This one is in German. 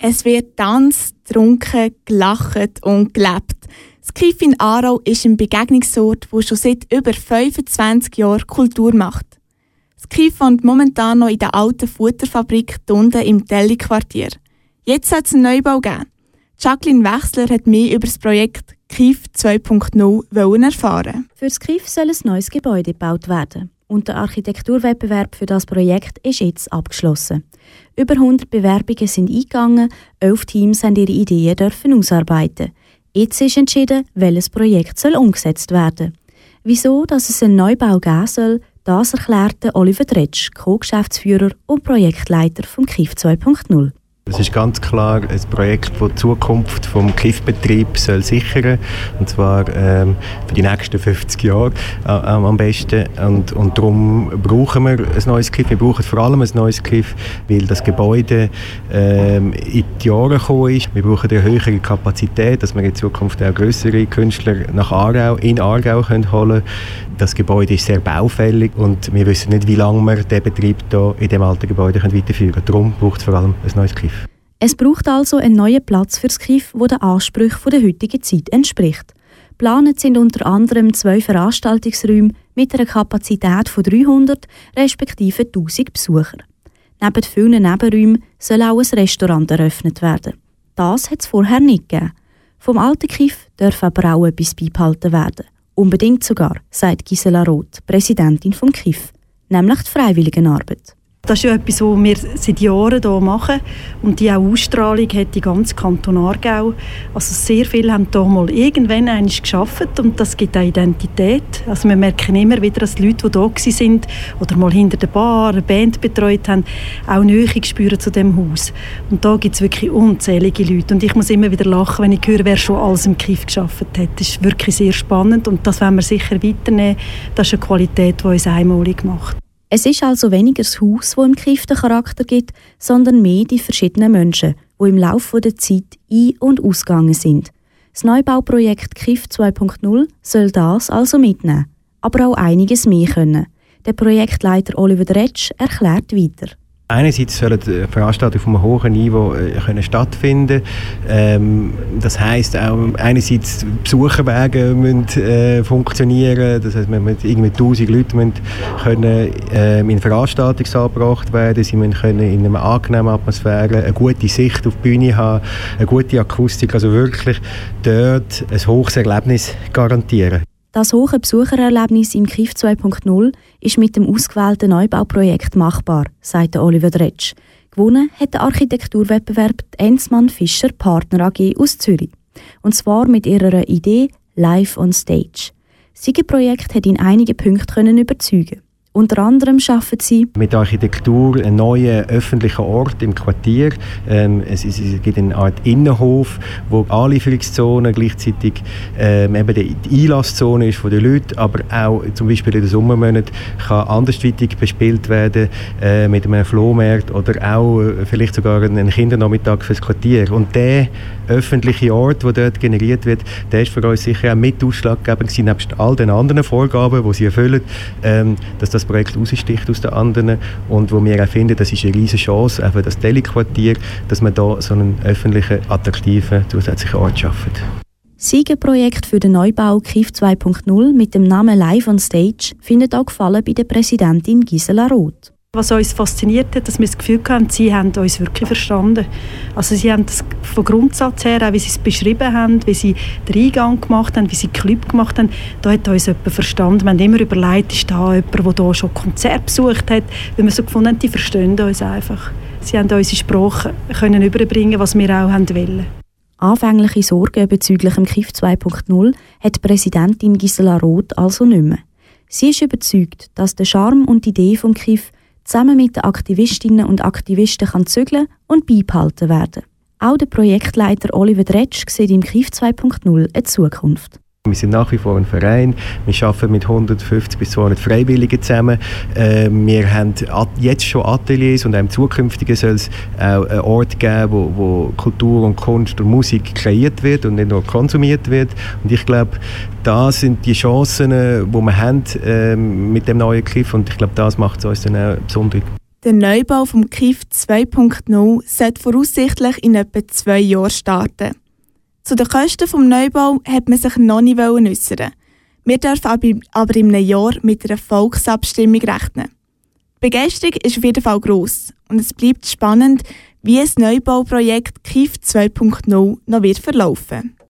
Es wird tanzt, getrunken, gelacht und gelebt. Das Kiff in Aarau ist ein Begegnungsort, wo schon seit über 25 Jahren Kultur macht. Das Kiff wohnt momentan noch in der alten Futterfabrik unten im Telly-Quartier. Jetzt hat es einen Neubau gegeben. Jacqueline Wechsler hat mehr über das Projekt KIF 2.0 erfahren. Für das KIF soll ein neues Gebäude gebaut werden. Und der Architekturwettbewerb für das Projekt ist jetzt abgeschlossen. Über 100 Bewerbungen sind eingegangen, elf Teams haben ihre Ideen dürfen ausarbeiten. Jetzt ist entschieden, welches Projekt soll umgesetzt werden. Wieso, dass es einen Neubau geben soll, das erklärte Oliver Dretsch, Co-Geschäftsführer und Projektleiter vom KIF 2.0. Es ist ganz klar ein Projekt, das die Zukunft des Kiffbetrieb soll sichern und zwar ähm, für die nächsten 50 Jahre äh, am besten. Und, und darum brauchen wir ein neues Kiff. Wir brauchen vor allem ein neues Kiff, weil das Gebäude ähm, in die Jahre gekommen ist. Wir brauchen eine höhere Kapazität, dass wir in Zukunft auch größere Künstler nach Aargau, in Aargau können holen Das Gebäude ist sehr baufällig und wir wissen nicht, wie lange wir diesen Betrieb hier in diesem alten Gebäude weiterführen können. Darum braucht es vor allem ein neues Kiff. Es braucht also einen neuen Platz für das KIF, der den Ansprüchen der heutigen Zeit entspricht. Geplant sind unter anderem zwei Veranstaltungsräume mit einer Kapazität von 300 respektive 1000 Besuchern. Neben vielen Nebenräumen soll auch ein Restaurant eröffnet werden. Das hat es vorher nicht gegeben. Vom alten KIF darf aber auch etwas beibehalten werden. Unbedingt sogar, sagt Gisela Roth, Präsidentin vom KIF, nämlich die Freiwilligenarbeit. Das ist ja etwas, was wir seit Jahren hier machen und die auch Ausstrahlung hat die ganze Kanton Aargau. Also sehr viele haben hier mal irgendwann einmal geschafft und das gibt eine Identität. Also wir merken immer wieder, dass die Leute, die hier sind oder mal hinter der Bar eine Band betreut haben, auch Nähe spüren zu dem Haus. Und da gibt es wirklich unzählige Leute und ich muss immer wieder lachen, wenn ich höre, wer schon alles im Kiff geschafft hat. Das ist wirklich sehr spannend und das werden wir sicher weiternehmen. Das ist eine Qualität, die uns einmalig macht. Es ist also weniger das Haus, das im Kiff den Charakter gibt, sondern mehr die verschiedenen Menschen, die im Laufe der Zeit ein- und ausgegangen sind. Das Neubauprojekt KIF 2.0 soll das also mitnehmen, aber auch einiges mehr können. Der Projektleiter Oliver Dretsch erklärt weiter. Einerseits sollen Veranstaltungen auf einem hohen Niveau äh, können stattfinden ähm, Das heisst auch, einerseits Besucherwege müssen äh, funktionieren. Das heißt, man mit irgendwie 1000 Leute müssen können, äh, in Veranstaltungssaal gebracht werden. Sie müssen können in einer angenehmen Atmosphäre eine gute Sicht auf die Bühne haben, eine gute Akustik. Also wirklich dort ein hohes Erlebnis garantieren. Das hohe Besuchererlebnis im KIF 2.0 ist mit dem ausgewählten Neubauprojekt machbar, sagt Oliver Dretsch. Gewonnen hat der Architekturwettbewerb die Enzmann Fischer Partner AG aus Zürich. Und zwar mit ihrer Idee Live on Stage. Das Siegerprojekt hat in einigen Punkten überzeugen unter anderem schaffen sie mit Architektur einen neuen öffentlichen Ort im Quartier. Ähm, es, es, gibt eine Art Innenhof, wo Anlieferungszone gleichzeitig ähm, eben die Einlasszone ist von den Leuten, aber auch zum Beispiel in den Sommermonaten kann andersweitig bespielt werden äh, mit einem Flohmarkt oder auch äh, vielleicht sogar einen Kindernachmittag fürs Quartier. Und der öffentliche Ort, der dort generiert wird, der ist für uns sicher auch mit ausschlaggebend gewesen, nebst all den anderen Vorgaben, die sie erfüllen, ähm, dass das Projekt raussticht aus den anderen und wo wir auch finden, das ist eine riesige Chance, einfach das Deliquartier, dass man da so einen öffentlichen, attraktiven, zusätzlichen Ort schafft. Siegerprojekt für den Neubau KIF 2.0 mit dem Namen Live on Stage findet auch Gefallen bei der Präsidentin Gisela Roth. Was uns fasziniert hat, dass wir das Gefühl hatten, sie haben uns wirklich verstanden. Also sie haben das von Grundsatz her, auch wie sie es beschrieben haben, wie sie den Eingang gemacht haben, wie sie Club gemacht haben, da hat uns jemand verstanden. Wir haben immer überlegt, ist da jemand, der hier schon Konzert besucht hat, weil wir so gefunden haben, die verstehen uns einfach. Sie haben unsere Sprache können überbringen, was wir auch wollen. Anfängliche Sorgen bezüglich dem KIF 2.0 hat Präsidentin Gisela Roth also nicht mehr. Sie ist überzeugt, dass der Charme und die Idee vom KIF zusammen mit den Aktivistinnen und Aktivisten kann zügeln und beibehalten werden. Auch der Projektleiter Oliver Dretsch sieht im KIF 2.0 eine Zukunft. Wir sind nach wie vor ein Verein. Wir arbeiten mit 150 bis 200 Freiwilligen zusammen. Ähm, wir haben jetzt schon Ateliers und im zukünftigen soll es auch einen Ort geben, wo, Kultur und Kunst und Musik kreiert wird und nicht nur konsumiert wird. Und ich glaube, das sind die Chancen, die wir haben ähm, mit dem neuen Cliff und ich glaube, das macht es uns dann auch besonders. Der Neubau vom KIF 2.0 sollte voraussichtlich in etwa zwei Jahren starten. Zu den Kosten des Neubau hat man sich noch nicht äußern. Wir dürfen aber in einem Jahr mit einer Volksabstimmung rechnen. Die Begeisterung ist auf jeden Fall gross und es bleibt spannend, wie das Neubauprojekt KIF 2.0 noch wird verlaufen